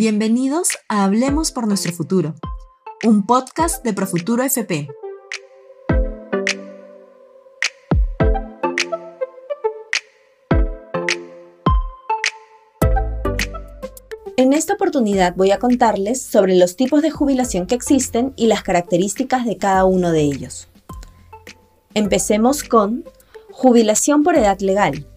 Bienvenidos a Hablemos por nuestro futuro, un podcast de Profuturo FP. En esta oportunidad voy a contarles sobre los tipos de jubilación que existen y las características de cada uno de ellos. Empecemos con jubilación por edad legal.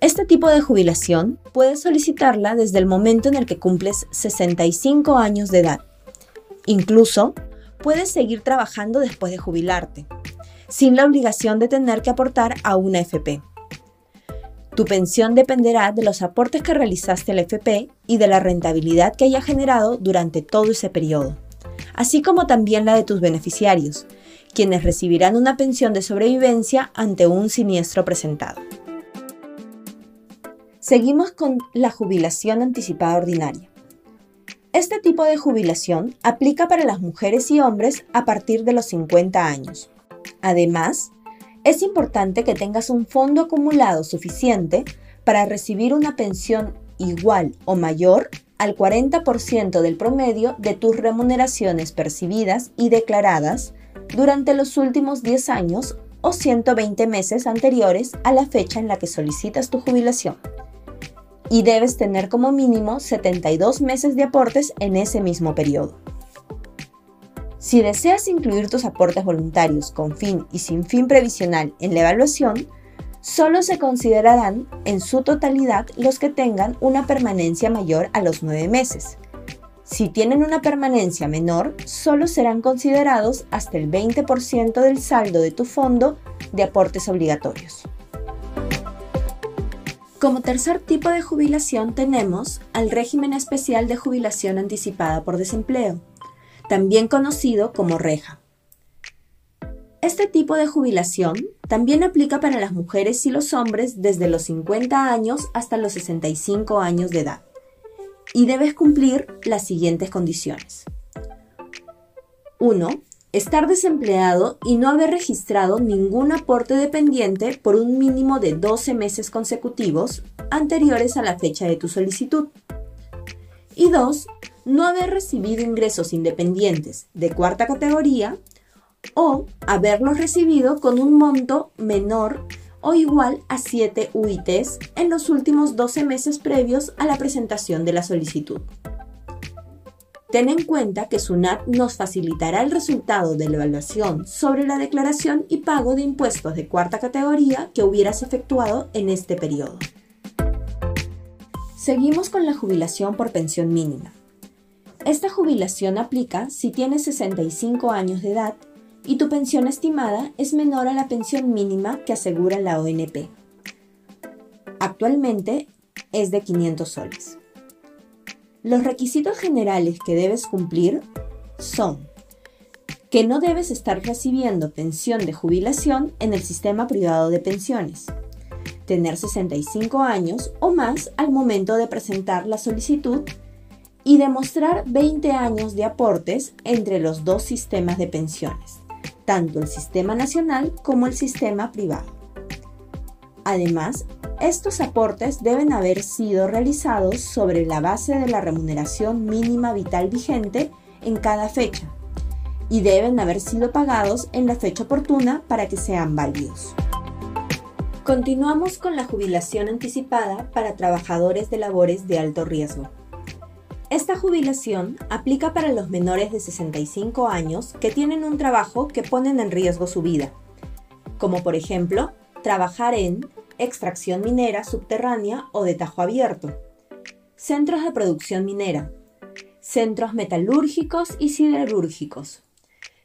Este tipo de jubilación puedes solicitarla desde el momento en el que cumples 65 años de edad. Incluso puedes seguir trabajando después de jubilarte, sin la obligación de tener que aportar a una FP. Tu pensión dependerá de los aportes que realizaste al FP y de la rentabilidad que haya generado durante todo ese periodo, así como también la de tus beneficiarios, quienes recibirán una pensión de sobrevivencia ante un siniestro presentado. Seguimos con la jubilación anticipada ordinaria. Este tipo de jubilación aplica para las mujeres y hombres a partir de los 50 años. Además, es importante que tengas un fondo acumulado suficiente para recibir una pensión igual o mayor al 40% del promedio de tus remuneraciones percibidas y declaradas durante los últimos 10 años o 120 meses anteriores a la fecha en la que solicitas tu jubilación. Y debes tener como mínimo 72 meses de aportes en ese mismo periodo. Si deseas incluir tus aportes voluntarios con fin y sin fin previsional en la evaluación, solo se considerarán en su totalidad los que tengan una permanencia mayor a los nueve meses. Si tienen una permanencia menor, solo serán considerados hasta el 20% del saldo de tu fondo de aportes obligatorios. Como tercer tipo de jubilación tenemos al régimen especial de jubilación anticipada por desempleo también conocido como reja. Este tipo de jubilación también aplica para las mujeres y los hombres desde los 50 años hasta los 65 años de edad y debes cumplir las siguientes condiciones. 1. Estar desempleado y no haber registrado ningún aporte dependiente por un mínimo de 12 meses consecutivos anteriores a la fecha de tu solicitud. Y 2 no haber recibido ingresos independientes de cuarta categoría o haberlos recibido con un monto menor o igual a 7 UITs en los últimos 12 meses previos a la presentación de la solicitud. Ten en cuenta que SUNAT nos facilitará el resultado de la evaluación sobre la declaración y pago de impuestos de cuarta categoría que hubieras efectuado en este periodo. Seguimos con la jubilación por pensión mínima. Esta jubilación aplica si tienes 65 años de edad y tu pensión estimada es menor a la pensión mínima que asegura la ONP. Actualmente es de 500 soles. Los requisitos generales que debes cumplir son que no debes estar recibiendo pensión de jubilación en el sistema privado de pensiones, tener 65 años o más al momento de presentar la solicitud y demostrar 20 años de aportes entre los dos sistemas de pensiones, tanto el sistema nacional como el sistema privado. Además, estos aportes deben haber sido realizados sobre la base de la remuneración mínima vital vigente en cada fecha y deben haber sido pagados en la fecha oportuna para que sean válidos. Continuamos con la jubilación anticipada para trabajadores de labores de alto riesgo. Esta jubilación aplica para los menores de 65 años que tienen un trabajo que ponen en riesgo su vida, como por ejemplo trabajar en extracción minera subterránea o de tajo abierto, centros de producción minera, centros metalúrgicos y siderúrgicos,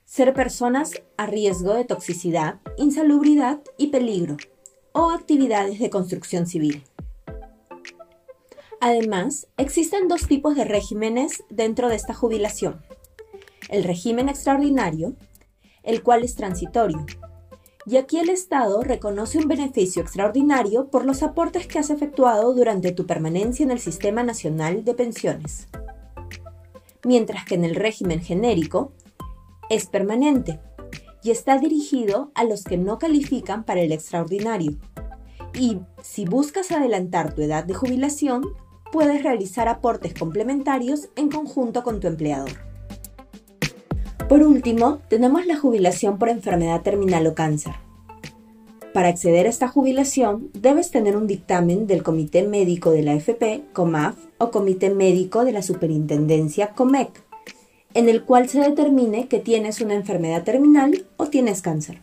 ser personas a riesgo de toxicidad, insalubridad y peligro, o actividades de construcción civil. Además, existen dos tipos de regímenes dentro de esta jubilación. El régimen extraordinario, el cual es transitorio. Y aquí el Estado reconoce un beneficio extraordinario por los aportes que has efectuado durante tu permanencia en el Sistema Nacional de Pensiones. Mientras que en el régimen genérico es permanente y está dirigido a los que no califican para el extraordinario. Y si buscas adelantar tu edad de jubilación, puedes realizar aportes complementarios en conjunto con tu empleador. Por último, tenemos la jubilación por enfermedad terminal o cáncer. Para acceder a esta jubilación, debes tener un dictamen del Comité Médico de la FP, COMAF, o Comité Médico de la Superintendencia, COMEC, en el cual se determine que tienes una enfermedad terminal o tienes cáncer.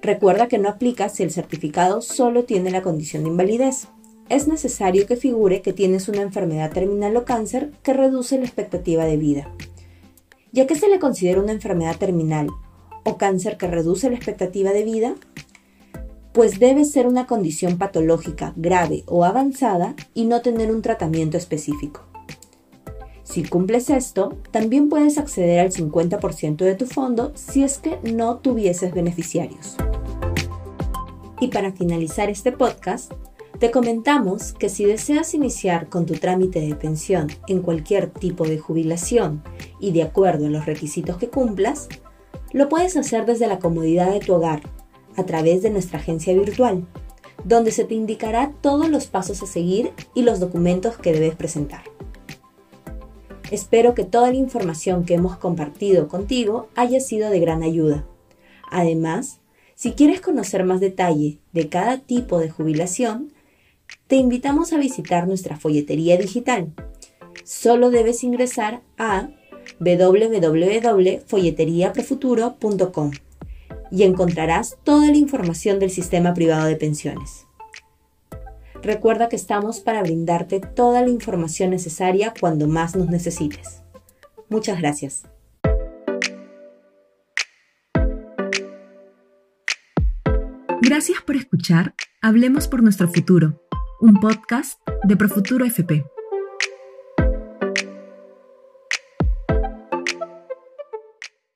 Recuerda que no aplica si el certificado solo tiene la condición de invalidez. Es necesario que figure que tienes una enfermedad terminal o cáncer que reduce la expectativa de vida. Ya que se le considera una enfermedad terminal o cáncer que reduce la expectativa de vida, pues debe ser una condición patológica grave o avanzada y no tener un tratamiento específico. Si cumples esto, también puedes acceder al 50% de tu fondo si es que no tuvieses beneficiarios. Y para finalizar este podcast, te comentamos que si deseas iniciar con tu trámite de pensión en cualquier tipo de jubilación y de acuerdo a los requisitos que cumplas, lo puedes hacer desde la comodidad de tu hogar a través de nuestra agencia virtual, donde se te indicará todos los pasos a seguir y los documentos que debes presentar. Espero que toda la información que hemos compartido contigo haya sido de gran ayuda. Además, si quieres conocer más detalle de cada tipo de jubilación, te invitamos a visitar nuestra folletería digital. Solo debes ingresar a www.folleteriaprofuturo.com y encontrarás toda la información del sistema privado de pensiones. Recuerda que estamos para brindarte toda la información necesaria cuando más nos necesites. Muchas gracias. Gracias por escuchar Hablemos por nuestro futuro, un podcast de Profuturo FP.